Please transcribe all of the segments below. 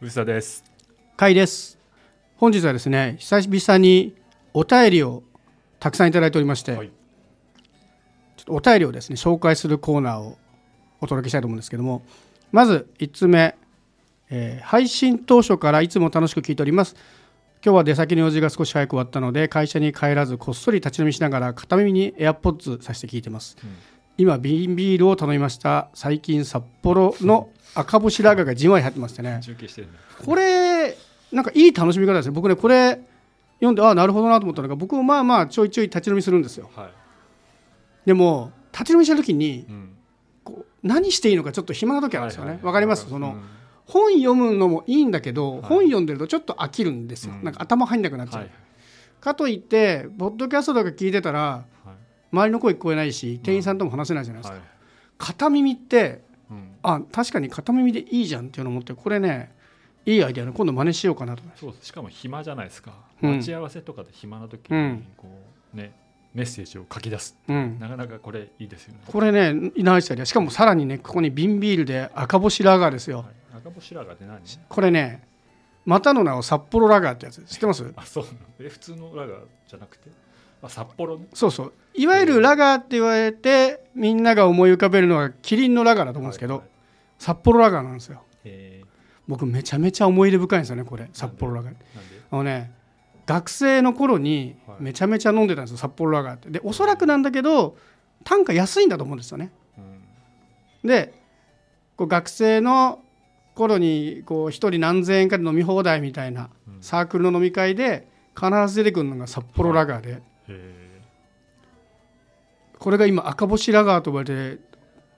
藤田です。甲斐です。本日はですね久々にお便りをたくさんいただいておりまして、はい。ちょっとお便りをですね紹介するコーナーをお届けしたいと思うんですけどもまず1つ目、えー配信当初からいつも楽しく聞いております。今日は出先の用事が少し早く終わったので会社に帰らずこっそり立ち飲みしながら片耳に AirPods させて聞いてます、今瓶ビールを頼みました最近札幌の赤星ラガーがじんわり入ってましてね。中継してる。これなんかいい楽しみ方ですね。僕ねこれ読んでああなるほどなと思ったのが僕もまあまあちょいちょい立ち飲みするんですよ。はい。でも立ち飲みしてる時にうん。こう何していいのかちょっと暇な時あるんですよね。わ、かります？その、うん。本読むのもいいんだけど、い。本読んでるとちょっと飽きるんですよ、うん。なんか頭入んなくなっちゃう、はい。かといってポッドキャストとか聞いてたらはい。周りの声聞こえないし店員さんとも話せないじゃないですか、はい。片耳ってうん。あ確かに片耳でいいじゃんっていうのを思ってこれねいいアイデアで今度真似しようかなと思いますそうしかも暇じゃないですか。うん待ち合わせとかで暇な時にうんこうねメッセージを書き出す。うんなかなかこれいいですよね。これねいないしたりしかもさらにねここに瓶ビールで赤星ラガーですよはい赤星ラガーって何？これねまたの名を札幌ラガーってやつ知ってます？あそう。え普通のラガーじゃなくて、あ札幌。ね。そうそう。いわゆるラガーって言われてみんなが思い浮かべるのはキリンのラガーだと思うんですけど、はいはい。札幌ラガーなんですよ。え僕めちゃめちゃ思い出深いんですよねこれ。札幌ラガー？あのね学生の頃にはい。めちゃめちゃ飲んでたんですよ札幌ラガーって。でおそらくなんだけど単価安いんだと思うんですよね。うん。でこう学生の頃にこう1人何千円かで飲み放題みたいなうん。サークルの飲み会で必ず出てくるのが札幌ラガーで。えこれが今赤星ラガーと呼ばれて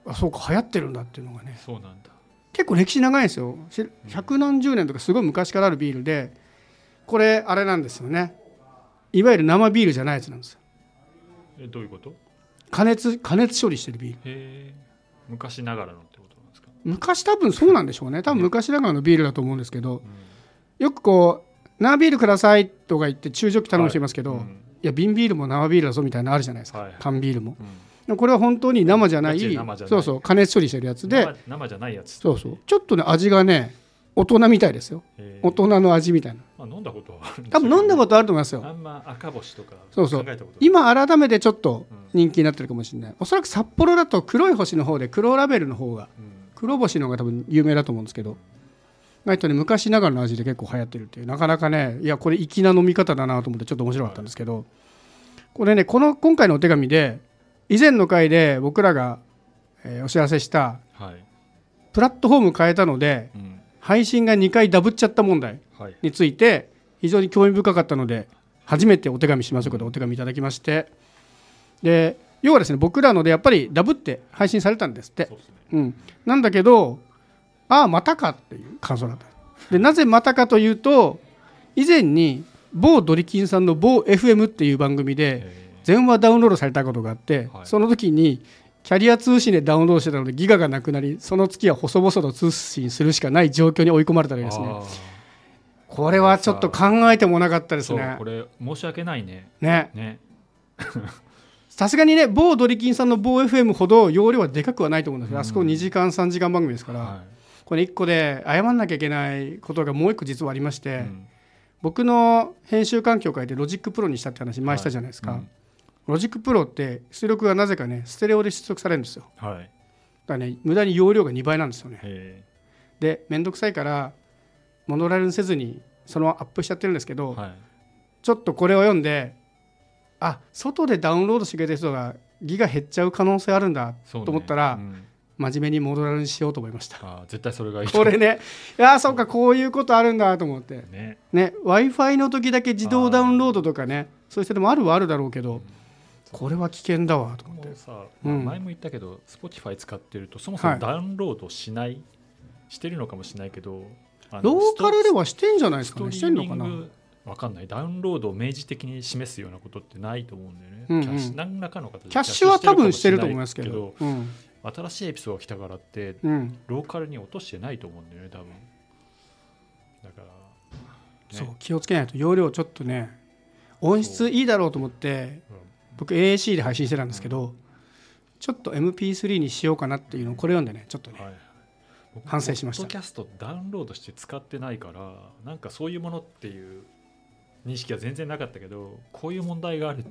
あそうか流行ってるんだっていうのがね。ーそうなんだ。結構歴史長いんですよ。し百何十年とかすごい昔からあるビールでこれあれなんですよね。いわゆる生ビールじゃないやつなんですよ。えどういうこと？加熱加熱処理してるビール。昔ながらのってことなんですか？昔多分そうなんでしょうね。多分昔ながらのビールだと思うんですけどうん。よくこう生ビールくださいとか言って中ジョッキ頼む人いますけど、いうんや瓶ビールも生ビールだぞみたいなのあるじゃないですか、はい缶ビールも。うん。これは本当に生じゃないそうそう加熱処理してるやつで。生生じゃないやつ。そうそう。ちょっとね味がね大人みたいですよ。大人の味みたいな。まあ、飲んだことはある多分飲んだこととあると思いますよ。あんま赤星とかそうそう。今改めてちょっとうん。人気になってるかもしれない。おそらく札幌だと黒い星の方で黒ラベルの方がうん。黒星の方が多分有名だと思うんですけどないとね昔ながらの味で結構流行ってるっていう。なかなかねいやこれ粋な飲み方だなと思ってちょっと面白かったんですけど。これねこの今回のお手紙で以前の回で僕らが、えーお知らせしたはい、プラットフォーム変えたのでうん。配信が2回ダブっちゃった問題はい、について非常に興味深かったので初めてお手紙しましょうかとお手紙いただきまして。で要はですね僕らのでやっぱりダブって配信されたんですって。そうね。うん、なんだけどああまたかっていう。感想だったでなぜまたかというと以前に某ドリキンさんの某 FM っていう番組でえ。全話ダウンロードされたことがあって、はい。その時にキャリア通信でダウンロードしてたのでギガがなくなりその月は細々と通信するしかない状況に追い込まれたわーけですね。これはちょっと考えてもなかったですね。これ申し訳ないね。ね。ね。さすがにね某ドリキンさんの某 FM ほど容量はでかくはないと思うんですけど、うんあそこ2時間3時間番組ですから、はこれ1個で謝んなきゃいけないことがもう1個実はありまして、いうん。僕の編集環境を変えてロジックプロにしたって話前したじゃないですか、はいうん。ロジックプロって出力がなぜかねステレオで出力されるんですよ。はい。だからね無駄に容量が2倍なんですよね。へで面倒くさいからモノラルにせずにそのままアップしちゃってるんですけど、ーはい。ちょっとこれを読んであ外でダウンロードしてくれた人がギガ減っちゃう可能性あるんだと思ったらうん真面目にモノラルにしようと思いました。あー絶対それがいい。これね いやそうかこういうことあるんだと思って。ね。ね。w i f i の時だけ自動ダウンロードとかねそういう人でもあるはあるだろうけどこれは危険だわと思って。さ、うん。前も言ったけど Spotify 使ってるとそもそはい。もダウンロードしない、してるのかもしれないけどローカルではしてんじゃないですかね。してんのかな。グわかんない。ダウンロードを明示的に示すようなことってないと思うんだよね、うんうん。キャッシュ何らかの形でキャッシュは多分してると思いますけどうん新しいエピソードが来たからってうん。ローカルに落としてないと思うんだよね多分。だから、ね。そう気をつけないと容量ちょっとね音質いいだろうと思ってうん。僕 AAC で配信してたんですけどちょっと MP3 にしようかなっていうのをこれ読んでねちょっとねはい、僕反省しました。ポッドキャストダウンロードして使ってないからなんかそういうものっていう認識は全然なかったけどこういう問題がある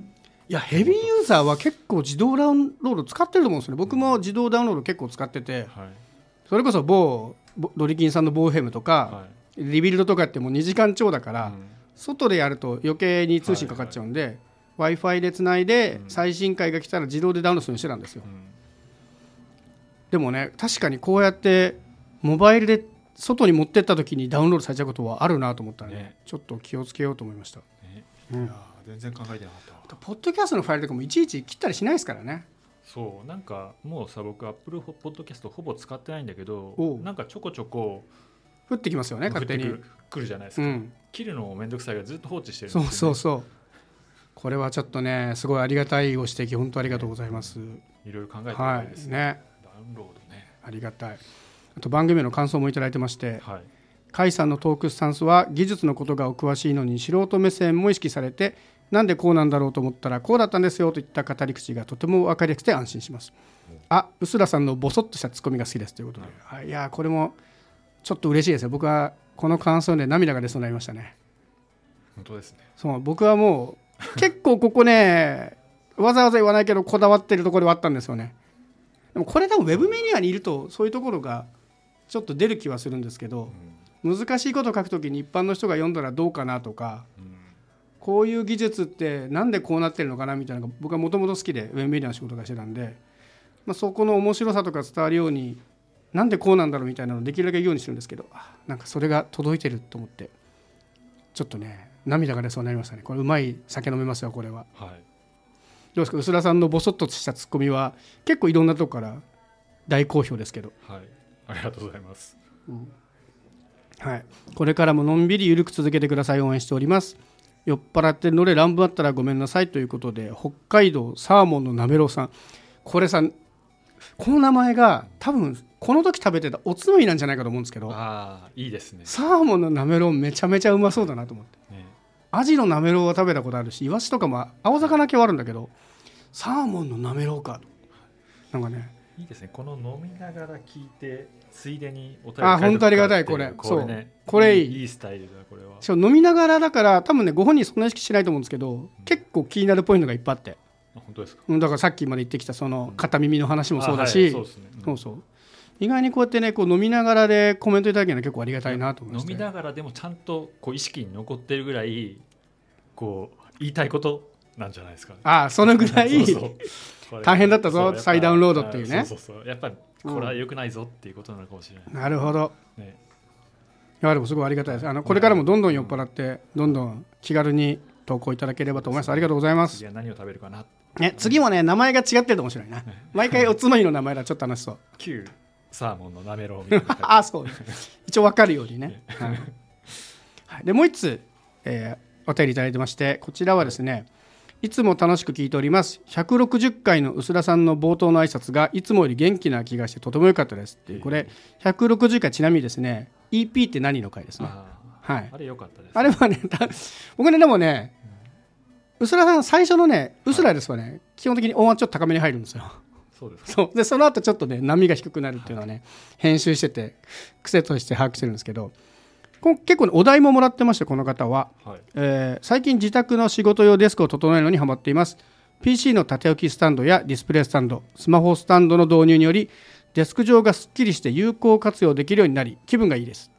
いやヘビーユーザーは結構自動ダウンロード使ってると思うんですよね。僕も自動ダウンロード結構使ってて。はい。それこそ某ボドリキンさんのボーヘムとか、はリビルドとかってもう2時間超だから、外でやると余計に通信かかっちゃうんで、w i f i でつないでうん。最新回が来たら自動でダウンロードするようにしてたんですよ。うん。でもね確かにこうやってモバイルで外に持ってった時にダウンロードされちゃうことはあるなと思ったらねね。ちょっと気をつけようと思いました、ね。うん全然考えてなかったわ。ポッドキャストのファイルとかもいちいち切ったりしないですからね。そう。なんかもうさ僕アップルポッドキャストほぼ使ってないんだけどなんかちょこちょこ降ってきますよね勝手にくる来るじゃないですか、うん。切るのもめんどくさいからずっと放置してるんそうそうそう。これはちょっとねすごいありがたいご指摘本当ありがとうございます。い。ろいろ考えてはないですい。ね。ダウンロードね。ありがたいあと番組への感想もいただいてましてはい。甲斐さんのトークスタンスは技術のことがお詳しいのに素人目線も意識されてなんでこうなんだろうと思ったらこうだったんですよといった語り口がとても分かりやすくて安心します。あ薄田さんのボソッとしたツッコミが好きですということで、はい、いやーこれもちょっと嬉しいですよ。僕はこの感想で涙が出そうになりましたね。本当ですね。そう僕はもう結構ここね わざわざ言わないけどこだわってるところではあったんですよね。でもこれ多分ウェブメディアにいるとそういうところがちょっと出る気はするんですけど難しいことを書くときに一般の人が読んだらどうかなとかうんうんこういう技術ってなんでこうなってるのかなみたいなのが僕はもともと好きでウェブメディアの仕事がしてたんで、まあ、そこの面白さとか伝わるようになんでこうなんだろうみたいなのをできるだけ言うようにしてるんですけどあなんかそれが届いてると思ってちょっとね涙が出そうになりましたね。これうまい酒飲めますよこれは。はい。どうですか？薄田さんのボソッとしたツッコミは結構いろんなとこから大好評ですけど。はい。ありがとうございます。はい、これからものんびりゆるく続けてください。応援しております酔っ払ってるので乱暴あったらごめんなさいということで北海道サーモンのなめろうさん。これさこの名前が多分この時食べてたおつまみなんじゃないかと思うんですけどああいいですね。サーモンのなめろうめちゃめちゃうまそうだなと思って。ね。アジのなめろうは食べたことあるしイワシとかも青魚系はあるんだけどサーモンのなめろうかなんかねいいですね。この飲みながら聞いてついでにお便りあ本当ありがたいこれ。ねこれいいいいいスタイルだこれは。しかも飲みながらだから多分ねご本人そんな意識しないと思うんですけど結構気になるポイントがいっぱいあって。あ本当ですか。うんだからさっきまで言ってきたその片耳の話もそうだし、いそうですね。うん。そうそう。意外にこうやってねこう飲みながらでコメントいただけるのは結構ありがたいなと思いま飲みながらでもちゃんとこう意識に残ってるぐらいこう言いたいことなんじゃないですかね。ああそのぐらい 大変だったぞ再ダウンロードっていうね。あそうそうそう。やっぱりこれは良くないぞっていうことなのかもしれない、なるほど。ね、いやでもすごいありがたいです。あのこれからもどんどん酔っ払ってどんどん気軽に投稿いただければと思います。ありがとうございます、次は何を食べるかな。ね、次もね名前が違ってると面白いな。毎回おつまみの名前だちょっと楽しそう。旧サーモンのなめろうみたいな。ああそう。一応分かるようにね、はい。はい、でもう一つ、えーお便りいただいてましてこちらはですねいつも楽しく聞いております。160回の薄田さんの冒頭の挨拶がいつもより元気な気がしてとても良かったです。っていうこれ160回ちなみにですね EP って何の回ですね？あはい。ーあれ良かったですあれはねた 僕ねでもね薄田さん最初のね薄らですはね基本的に音はちょっと高めに入るんですよ。そうですか。そう。でその後ちょっとね波が低くなるっていうのはね編集してて癖として把握してるんですけどこ結構ねお題ももらってましてこの方は、はい。えー最近自宅の仕事用デスクを整えるのにハマっています。PC の縦置きスタンドやディスプレイスタンドスマホスタンドの導入によりデスク上がすっきりして有効活用できるようになり気分がいいです。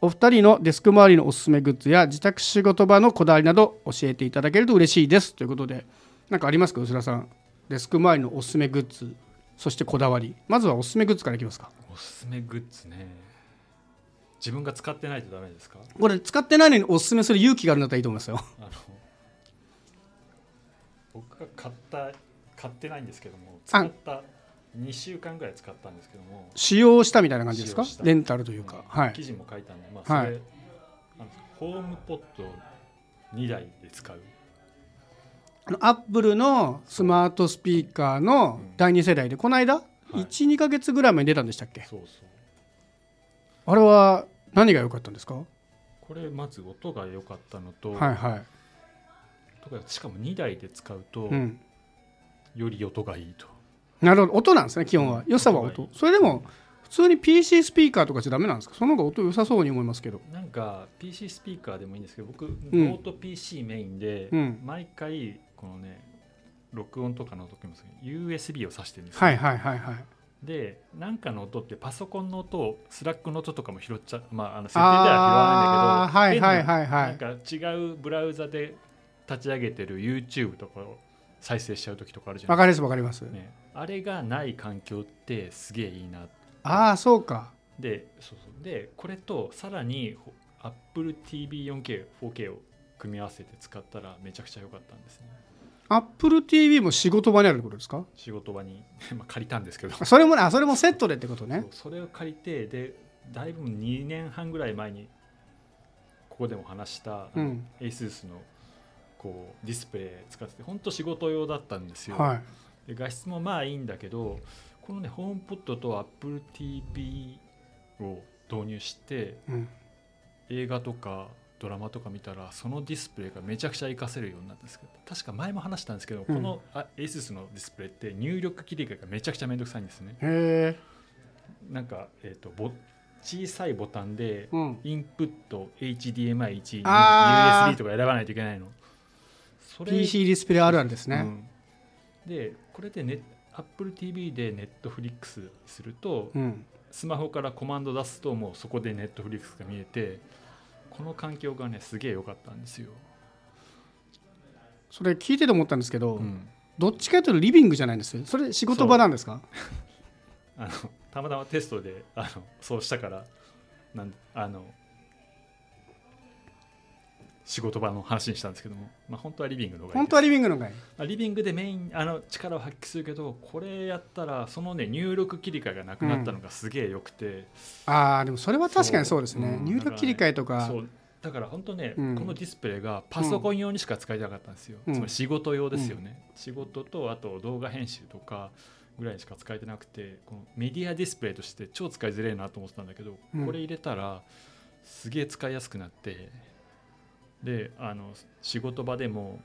お二人のデスク周りのおすすめグッズや自宅仕事場のこだわりなど教えていただけると嬉しいです。ということで何かありますか？薄田さん。デスク周りのおすすめグッズそしてこだわり。まずはおすすめグッズからいきますか。おすすめグッズね自分が使ってないとダメですか？これ使ってないのにおすすめする勇気があるんだったらいいと思いますよ。あの僕が買った買ってないんですけども使った2週間ぐらい使ったんですけども使用したみたいな感じですか？レンタルというか、はい。記事も書いたんで、まあ、それ、はいホームポット2台で使う。アップルのスマートスピーカーの第2世代でこの間、い。12か月ぐらい前に出たんでしたっけ？そうそう。あれは何が良かったんですか、これまず音が良かったのと,、はいはい、とかしかも2台で使うと、うん、より音がいいと。なるほど。音なんですね基本は。良さは音それでも普通に PC スピーカーとかじゃダメなんですか？その方が音良さそうに思いますけど。なんか PC スピーカーでもいいんですけど僕、ん。ノート PC メインで、うん。毎回このね録音とかの時も USB を挿してるんですよ、はいはいはいはいでなんかの音ってパソコンの音をスラックの音とかも拾っちゃう。まああの設定では拾わないんだけどはいはいはいななんか違うブラウザで立ち上げてる YouTube とかを再生しちゃう時とかあるじゃわかりないますわかります、ね、あれがない環境ってすげえいいなああそうか。でそうそう。でこれとさらにほ AppleTV4K、4K を組み合わせて使ったらめちゃくちゃ良かったんですね Apple TV も仕事場にあるってことですか？仕事場に。まあ借りたんですけど。あそれもねあそれもセットでってことね。それを借りてでだいぶ2年半ぐらい前にここでも話した、ASUS のこうディスプレイ使ってて本当仕事用だったんですよ、はい。で画質もまあいいんだけどこのねホームポットと AppleTV を導入してうん。映画とかドラマとか見たらそのディスプレイがめちゃくちゃ活かせるようになったんですけど確か前も話したんですけど、うん。このあ ASUS のディスプレイって入力切り替えがめちゃくちゃめんどくさいんですね。へえなんか、えー、とボ小さいボタンでうん。インプット HDMI1 あー。USB とか選ばないといけないの。そ PC ディスプレイあるあるですね、うん。でこれで、ね、AppleTV で Netflix するとうん。スマホからコマンド出すともうそこで Netflix が見えてこの環境がねすげえ良かったんですよ、それ聞いてて思ったんですけど、うん。どっちかというとリビングじゃないんですよ。それ仕事場なんですか？あのたまたまテストであのそうしたからなんあの仕事場の話にしたんですけども、まあ、本当はリビングの方がいい本当はリビングのがいい。まあリビングでメインあの力を発揮するけどこれやったらそのね入力切り替えがなくなったのがすげえ良くて、ああでもそれは確かにそう。ですね。そううん。入力切り替えとか。そう。だから本当ね、うん。このディスプレイがパソコン用にしか使えてなかったんですよ、うん。つまり仕事用ですよね、仕事とあと動画編集とかぐらいしか使えてなくてこのメディアディスプレイとして超使いづらいなと思ってたんだけど、うん。これ入れたらすげえ使いやすくなってであの仕事場でも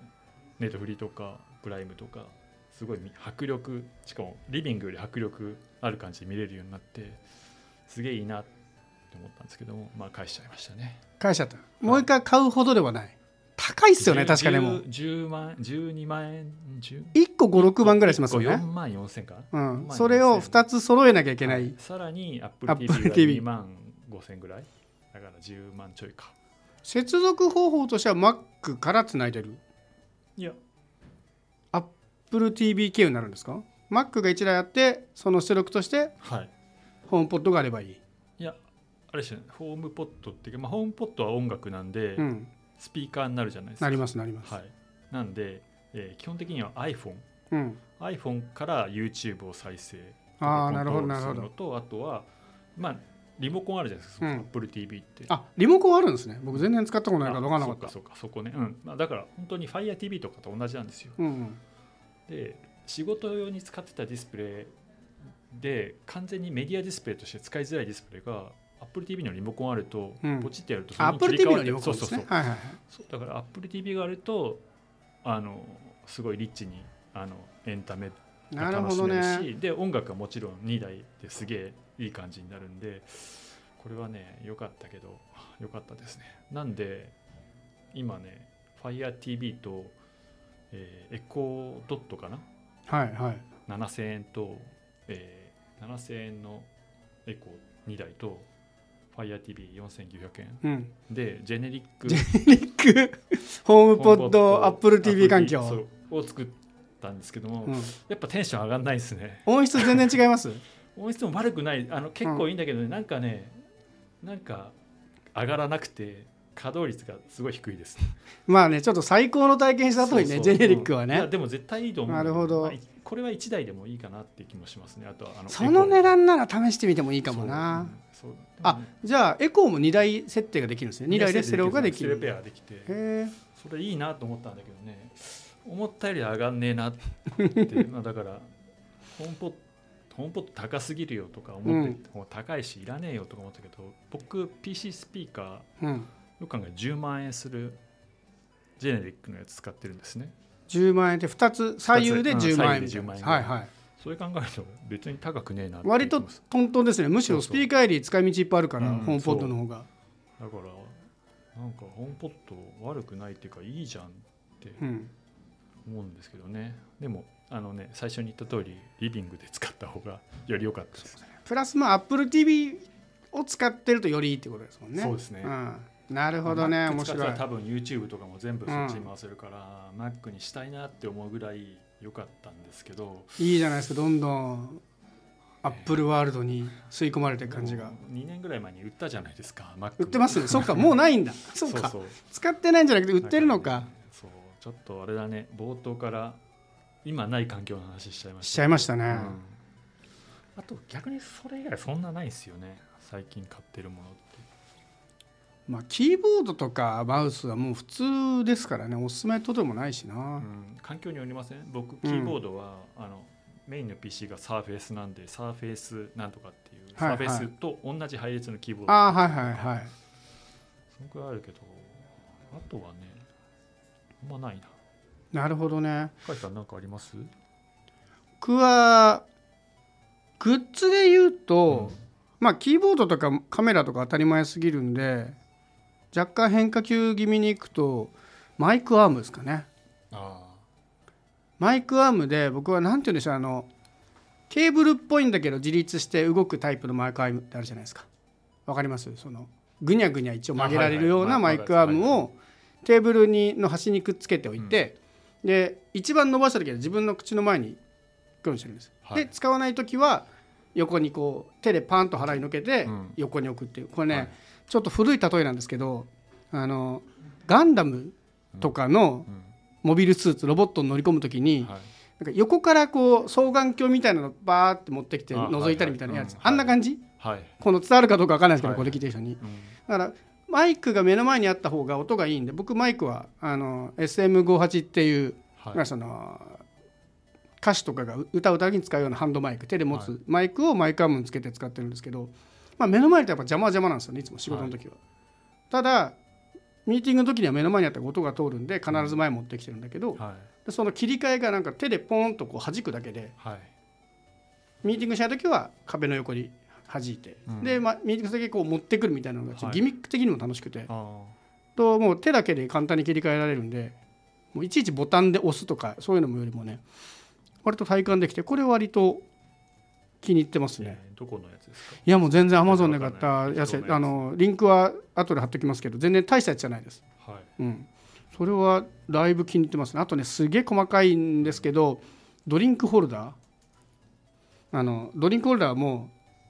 ネットフリとかプライムとかすごい迫力しかもリビングより迫力ある感じで見れるようになってすげえいいなって思ったんですけどもまあ返しちゃいましたね。返しちゃった。もう一回買うほどではない。高いっすよね確かにもう 10, 万12万円10 1個56万ぐらいしますよ1個4ね万4千か。うん。まあそれを2つ揃えなきゃいけない、はい。さらに Apple Apple TV が TV 2万5千ぐらい。だから10万ちょいか接続方法としては Mac からつないでる？いや。Apple TV 経由になるんですか？Mac が1台あってその出力としてはい。ホームポットがあればいい、いやあれですよね。ホームポットっていうか、まあ、ホームポットは音楽なんで、うん、スピーカーになるじゃないですか。なりますなります、はい。なんで、えー基本的には iPhone うん、iPhone から YouTube を再生ああなるほどなるほど。とあとはまあリモコンあるじゃないですか、うん。Apple TV って。あリモコンあるんですね。僕全然使ったことないから分からなかった。あそうかそうかそこね、うん。まあ、だから本当に FireTV とかと同じなんですよ。うんうん。で仕事用に使ってたディスプレイで完全にメディアディスプレイとして使いづらいディスプレイが Apple TV のリモコンあると、うん。ポチってやるとそれに Apple 切り TV 替わってのリモコンでそうそうそうはいはいはい。そうだから Apple TV があるとあのすごいリッチにあのエンタメが楽しめるしね。で音楽はもちろん2台ですげえいい感じになるんでこれはね良かったけど良かったですね。なんで今ね FireTV と、えーエコードットかな？はいはい。7000円と、えー7000円のエコー2台と FireTV4900 円うんでジェネリックリックホームポット Apple TV 環境、を作ったんですけども、うん、やっぱテンション上がんないですね。音質全然違います？音質も悪くない。あの結構いいんだけどね、なんかねなんか上がらなくて稼働率がすごい低いです。まあねちょっと最高の体験した後にねジェネリックはね。うん。いやでも絶対いいと思う。なるほど。まあいこれは1台でもいいかなって気もしますね。あとはあのその値段なら試してみてもいいかもな。そう,うん、あじゃあエコーも2台設定ができるんですね。2台でステレオができステレペアができてそれいいなと思ったんだけどね。思ったより上がんねえなって。まあだからホームポットホームポット高すぎるよとか思って、もう高いしいらねえよとか思ったけど僕 PC スピーカーうん。よく考え10万円するジェネリックのやつ使ってるんですね。10万円で2つ左右で10万円二つうん左右で10万円はいはい。それ考えると別に高くねえな割とトントンですね。むしろスピーカーより使い道いっぱいあるからうんホームポッドの方が。だからなんかホームポット悪くないっていうかいいじゃんってうん思うんですけどね。でもあのね最初に言った通りリビングで使った方がより良かったです。プラスまあ AppleTV を使ってるとよりいいってことですもんね。そうですね。ん、なるほどね面白い。多分 YouTube とかも全部そっちに回せるから、Mac にしたいなって思うぐらい良かったんですけど。いいじゃないですかどんどんアップルワールドに吸い込まれてる感じが。もう2年ぐらい前に売ったじゃないですか売ってますねそっかもうないんだ。そっか。使ってないんじゃなくて売ってるのかちょっとあれだね冒頭から今ない環境の話しちゃいましたしちゃいましたね、うん。あと逆にそれ以外そんなないですよね。最近買ってるものって。まあキーボードとかマウスはもう普通ですからね。おすすめとでもないしな、うん。環境によりません？僕キーボードは、あのメインの PC がサーフェイスなんでサーフェイスなんとかっていう、はいはい。サーフェイスと同じ配列のキーボード。ああはいはいはい。そのくらいあるけどあとはねまないな。なるほどね。深井さん何かあります？僕はグッズで言うと、まあキーボードとかカメラとか当たり前すぎるんで若干変化球気味にいくとマイクアームですかね。あマイクアームで僕は何て言うんでしょうあのケーブルっぽいんだけど自立して動くタイプのマイクアームってあるじゃないですか。わかります？そのぐにゃぐにゃ一応曲げられるようなマイクアームをテーブルにの端にくっつけておいて、で一番伸ばした時は自分の口の前に来るてるんです、はい。で使わない時は横にこう手でパンと払いのけてうん。横に置くっていう。これね、はい。ちょっと古い例えなんですけどあのガンダムとかのうん。モビルスーツロボットに乗り込む時に、はい。なんか横からこう双眼鏡みたいなのバーって持ってきてあ覗いたりみたいなやつ、あんな感じ、はい、この伝わるかどうかわかんないですけど、はいこれ聞いてる人に。うん。だからマイクが目の前にあった方が音がいいんで僕マイクはあの SM58 っていう、はい。まあその歌手とかが歌う時に使うようなハンドマイク手で持はつマイクをマイクアームにつけて使ってるんですけど、まあ、目の前とやっぱ邪魔は邪魔なんですよねい。つも仕事の時は、ただミーティングの時には目の前にあったら音が通るんで必ず前持ってきてるんだけど、はい。でその切り替えがなんか手でポンとこう弾くだけではい。ミーティングしたい時は壁の横に弾いて、うん。で、まあ、ミーティング先こう持ってくるみたいなのがちょっとはい。ギミック的にも楽しくて、あともう手だけで簡単に切り替えられるんでもういちいちボタンで押すとかそういうのもよりもね割と体感できてこれ割と気に入ってますーね。えーどこのやつですか？いやもう全然アマゾンで買ったやつあのリンクは後で貼っときますけど全然大したやつじゃないです。はい。うん、それはだいぶ気に入ってますね。あとねすげえ細かいんですけどドリンクホルダー。あのドリンクホルダーも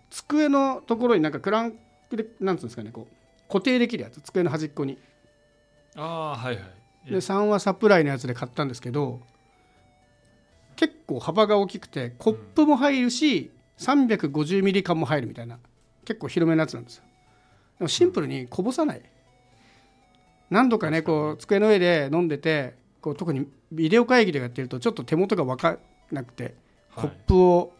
机のところになんかクランクでなんつうんですかねこう固定できるやつ机の端っこに。ああはいはい。えで3はサプライのやつで買ったんですけど結構幅が大きくてコップも入るし、350ミリ缶も入るみたいな結構広めのやつなんですよ。でもシンプルにこぼさない。何度かねこう机の上で飲んでてこう特にビデオ会議でやってるとちょっと手元が分かんなくてコップを、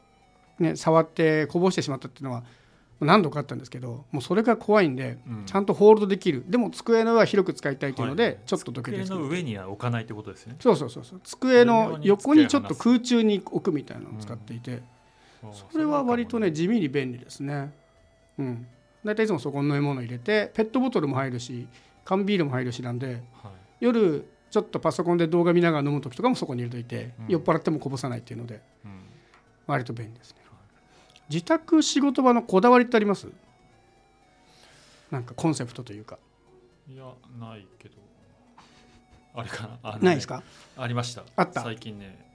ね、触ってこぼしてしまったっていうのは何度かあったんですけどもうそれが怖いんで、うん。ちゃんとホールドできる。でも机の上は広く使いたいというので、はい。ちょっとどけて机の上には置かないってことですね。そうそうそうそう。机の横にちょっと空中に置くみたいなのを使っていて、それは割とね地味に便利ですね。うん。大体いつもそこに飲み物入れてペットボトルも入るし缶ビールも入るしなんではい。夜ちょっとパソコンで動画見ながら飲む時とかもそこに入れといて、うん。酔っ払ってもこぼさないっていうのでうん。割と便利ですね自宅仕事場のこだわりってあります？なんかコンセプトというか。いやないけど。あれかな？ないですか？ありました。あった？最近ね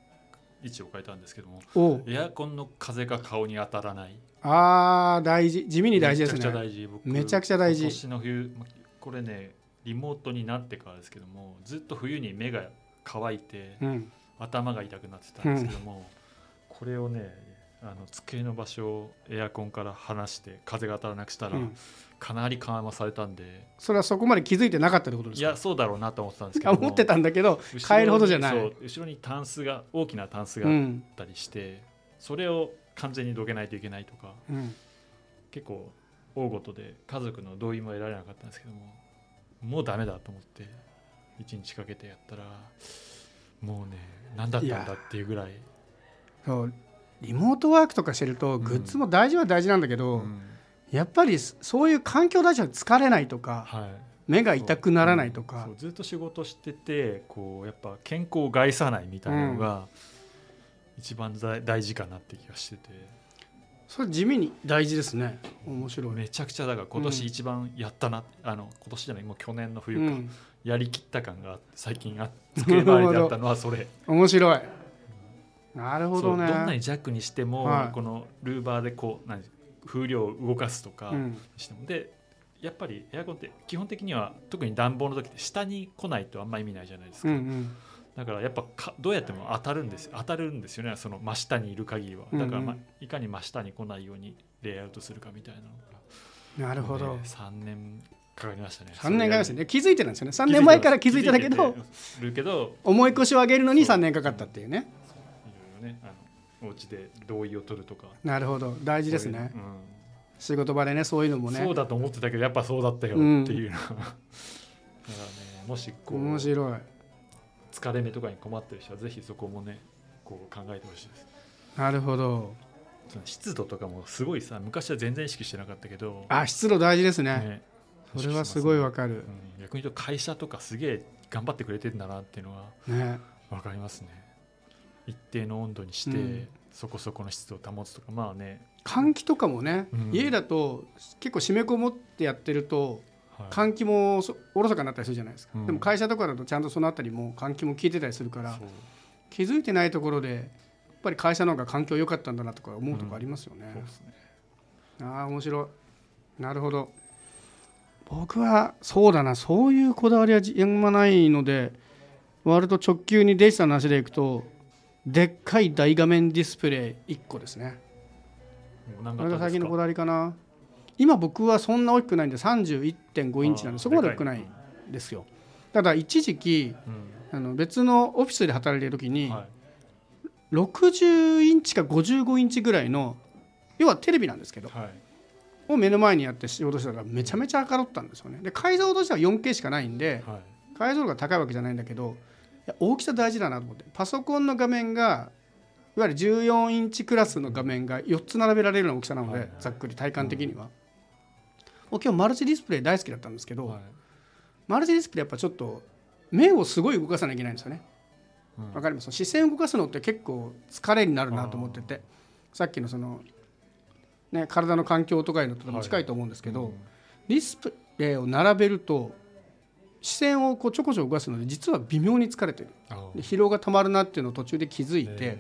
位置を変えたんですけども。エアコンの風が顔に当たらない。あー大事。地味に大事ですめちゃくちゃね大事。僕めちゃくちゃ大事。今年の冬まこれねリモートになってからですけどもずっと冬に目が乾いてうん。頭が痛くなってたんですけども、これをねあの机の場所をエアコンから離して風が当たらなくしたら、うん。かなり緩和されたんで。それはそこまで気づいてなかったってことですか？いやそうだろうなと思ってたんですけど 思ってたんだけど変えるほどじゃない。そう後ろにタンスが大きなタンスがあっうん。たりして、それを完全にどけないといけないとかうん。結構大ごとで家族の同意も得られなかったんですけどももうダメだと思って1日かけてやったらもうね何だったんだっていうぐらい。そうリモートワークとかしてるとグッズも大事は大事なんだけど、うん。やっぱりそういう環境大事は疲れないとかはい。目が痛くならないとか。そうずっと仕事しててこうやっぱ健康を害さないみたいなのが一番大大事かなって気がしてて。それ地味に大事ですね。面白い、めちゃくちゃだから今年一番やったな、あの今年じゃないもう去年の冬か、うん、やりきった感があって最近あ机周りであったのはそれ。面白いなるほどね。どんなに弱にしても、はい。このルーバーでこう何風量を動かすとかうん。しても、でやっぱりエアコンって基本的には特に暖房の時って下に来ないとあんま意味ないじゃないですか、うんうん。だからやっぱかどうやっても当たるんですよ当たるんですよねその真下にいる限りは。だから、まうんいかに真下に来ないようにレイアウトするかみたいなのが。なるほど、ね3年かかりましたね。3年かかりましたね。ね気づいてるんですよね。3年前から気づいてたけどるけど重い腰を上げるのに3年かかったっていうねいろいろねあのお家で同意を取るとか。なるほど。大事ですね。こういう仕事場でねそういうのもね。うんそうだと思ってたけどやっぱそうだったようんっていうのは、だからねもしこう面白い。疲れ目とかに困ってる人はぜひそこもねこう考えてほしいです。なるほど。湿度とかもすごいさ昔は全然意識してなかったけど。あ湿度大事ですね。ね。それはすごいわかかる逆に言うと会社とかすげえ頑張ってくれてるんだなっていうのはね。分かりますね一定の温度にして、うん。そこそこの湿度を保つとかまあね、換気とかもね、うん。家だと結構締めこもってやってるとはい。換気もそおろそかになったりするじゃないですか、うん。でも会社とかだとちゃんとそのあたりも換気も効いてたりするから気づいてないところでやっぱり会社の方が環境良かったんだなとか思うとこありますよね、そうですね。ああ面白い。なるほど。僕はそうだな。そういうこだわりはあんまないので割と直球にデジタルの話でいくとでっかい大画面ディスプレイ1個ですね。何これが最近のここだわりかな。今僕はそんな大きくないんで31.5インチなんでそこまで大きくないんですよ。ただ一時期あの別のオフィスで働いてる時にはい。60インチか55インチぐらいの要はテレビなんですけどはい。を目の前にやって仕事してたらめちゃめちゃ明るったんですよね。で解像度としては 4K しかないんではい。解像度が高いわけじゃないんだけどいや大きさ大事だなと思って。パソコンの画面がいわゆる14インチクラスの画面が4つ並べられるような大きさなので、はいざっくり体感的には、もう今日マルチディスプレイ大好きだったんですけど、はいマルチディスプレイやっぱちょっと目をすごい動かさなきゃいけないんですよね。うん。わかります？視線を動かすのって結構疲れになるなと思っててさっきのその、ね、体の環境とかいうのとも近い。と思うんですけど、うんディスプレイを並べると視線をこうちょこちょこ動かすので実は微妙に疲れてる。疲労がたまるなっていうのを途中で気づいて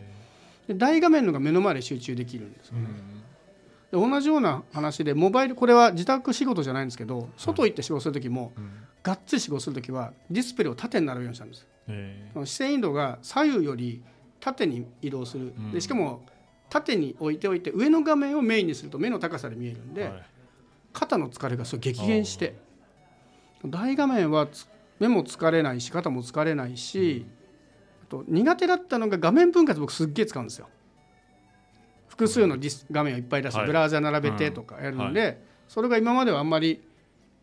大画面のが目の前で集中できるんですーうん。で同じような話でモバイルこれは自宅仕事じゃないんですけど外行って仕事する時もうん。がっつり仕事する時はディスプレイを縦に並べるようにしたんです。え。その視線移動が左右より縦に移動する。うん。でしかも縦に置いておいて上の画面をメインにすると目の高さで見えるんで、肩の疲れがすごい激減して大画面はつ目も疲れないし肩も疲れないし、あと苦手だったのが画面分割僕すっげえ使うんですよ。複数のディス画面をいっぱい出してはい。ブラウザ並べてとかやるので、それが今まではあんまり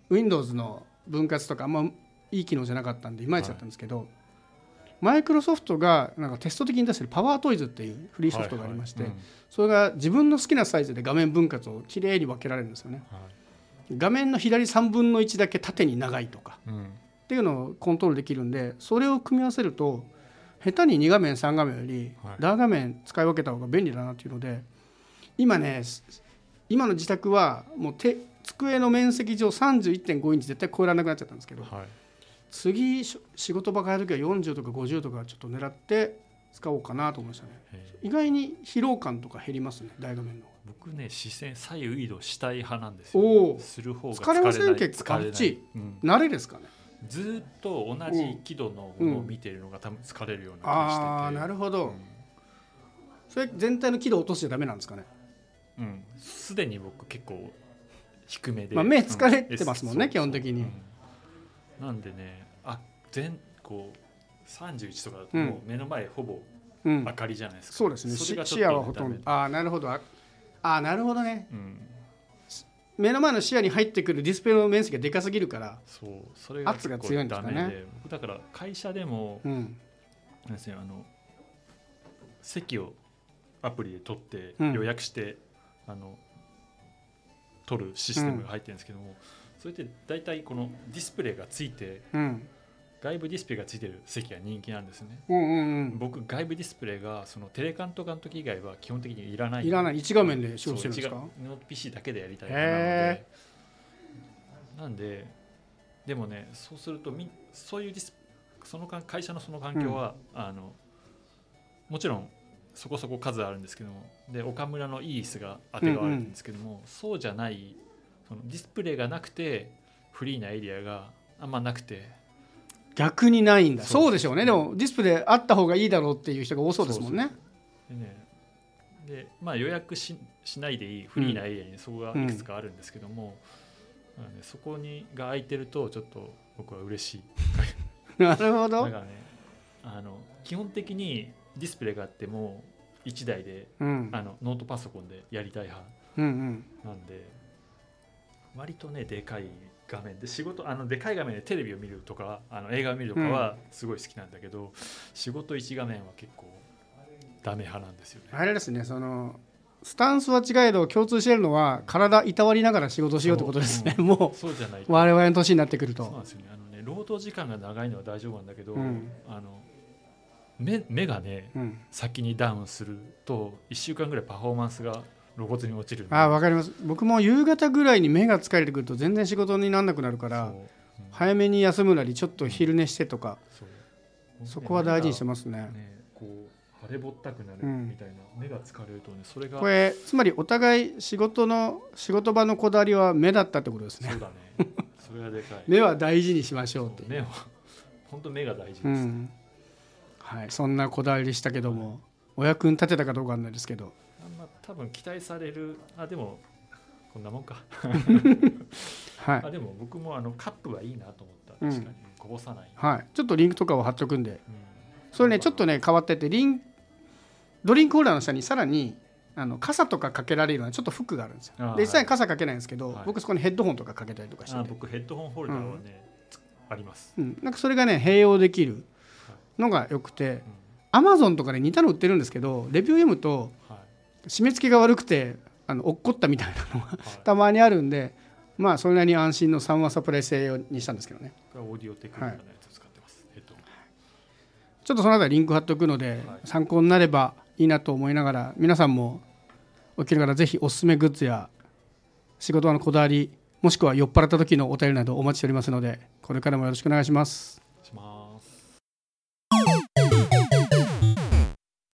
Windows の分割とかあんまいい機能じゃなかったんでいまいちだったんですけど、マイクロソフトがなんかテスト的に出してるパワートイズっていうフリーソフトがありまして、はい。はいそれが自分の好きなサイズで画面分割をきれいに分けられるんですよね。うん画面の左3分の1だけ縦に長いとか。うん。っていうのをコントロールできるんでそれを組み合わせると下手に2画面3画面よりはい。ダー画面使い分けた方が便利だなっていうので今ねす今の自宅はもう手机の面積上31.5インチ絶対超えられなくなっちゃったんですけどはい。次し仕事場変える時は40とか50とかちょっと狙って使おうかなと思いましたね。え。ー意外に疲労感とか減りますね大画面の僕ね視線左右移動したい派なんですよ。おお。する方が疲れません結構あっちうん。慣れですかね？ずーっと同じ輝度のものを見てるのが多分疲れるような気がしてて。ああなるほど、うん。それ全体の輝度を落としちゃダメなんですかね？うん。すでに僕結構低めで、まあ目疲れてますもんねう基本的に。うん。なんでねあ全こう31とかだとうん。もう目の前ほぼうん。明かりじゃないですか、そうですね。それが視野はほとんど。ああなるほどあなるほどね。うん。目の前の視野に入ってくるディスプレイの面積がでかすぎるからそうそれが圧が強いんですかね。だから会社でもうん。なんですよあの席をアプリで撮ってうん。予約して、あの撮るシステムが入ってるんですけども、それって大体このディスプレイがついてうん外部ディスプレイがついてる席が人気なんですね。うんうんうん。僕外部ディスプレイがそのテレカンとかの時以外は基本的にいらない。いらない一画面で仕事してるんですか？PC だけでやりたい派なのへで。なんででもねそうするとみそういうディスそのか会社のその環境は、あのもちろんそこそこ数あるんですけどもで岡村のいい椅子が当てがわれるんですけども、そうじゃないそのディスプレイがなくてフリーなエリアがあんまなくて逆にないんだ。そうでしょうね。でもディスプレイあった方がいいだろうっていう人が多そうですもんね。でねで、まあ、予約ししないでいいフリーなエリアにそこがいくつかあるんですけども、まあね、そこにが空いてるとちょっと僕は嬉しい。なるほど。だからねあの基本的にディスプレイがあっても1台でうん。あのノートパソコンでやりたい派うんうん。なんで割とねでかい画面。で仕事あのでかい画面でテレビを見るとかあの映画を見るとかはすごい好きなんだけど、仕事1画面は結構ダメ派なんですよね。あれですねそのスタンスは違えど共通しているのは体いたわりながら仕事しようってことですね。そう。もそうじゃない我々の年になってくると。そうなんですよね。あのね労働時間が長いのは大丈夫なんだけど、うん。あの目目がねうん。先にダウンすると1週間ぐらいパフォーマンスが露骨に落ちるあわかります。僕も夕方ぐらいに目が疲れてくると全然仕事にならなくなるからう。ん。早めに休むなりちょっと昼寝してとかそう。そこは大事にしてまますね。ねこう腫れぼったくなるうんみたいな、目が疲れるとねそれがこれつまりお互い仕事の仕事場のこだわりは目だったってことですね。そうだね。それがでかい。目は大事にしましょうっていう。目は本当目が大事です、うん。はい、そんなこだわりでしたけどもお役に立てたかどうかわかんないですけど多分期待される。あでもこんなもんか。はい、あでも僕もあのカップはいいなと思った。うん。確かに、こぼさない、はい、ちょっとリンクとかを貼っとくんで。うん。それねちょっとね変わっててリンドリンクホルダーの下にさらにあの傘とかかけられるようなちょっとフックがあるんですよ。で実際に傘かけないんですけど、はい。僕そこにヘッドホンとかかけたりとかして僕ヘッドホンホルダーはね、つあります、うん、なんかそれがね併用できるのがよくてうん。アマゾンとかで似たの売ってるんですけどレビュー読むとはい締め付けが悪くてあの落っこったみたいなのがはい、たまにあるんでまあそれなりに安心の3話サプライ製用にしたんですけどね。オーディオテクニカルのやつを使ってます、ヘッドホンちょっとそのあたりリンク貼っておくので、はい。参考になればいいなと思いながら皆さんもお聞きの方ぜひおすすめグッズや仕事場のこだわりもしくは酔っ払った時のお便りなどお待ちしておりますのでこれからもよろしくお願いします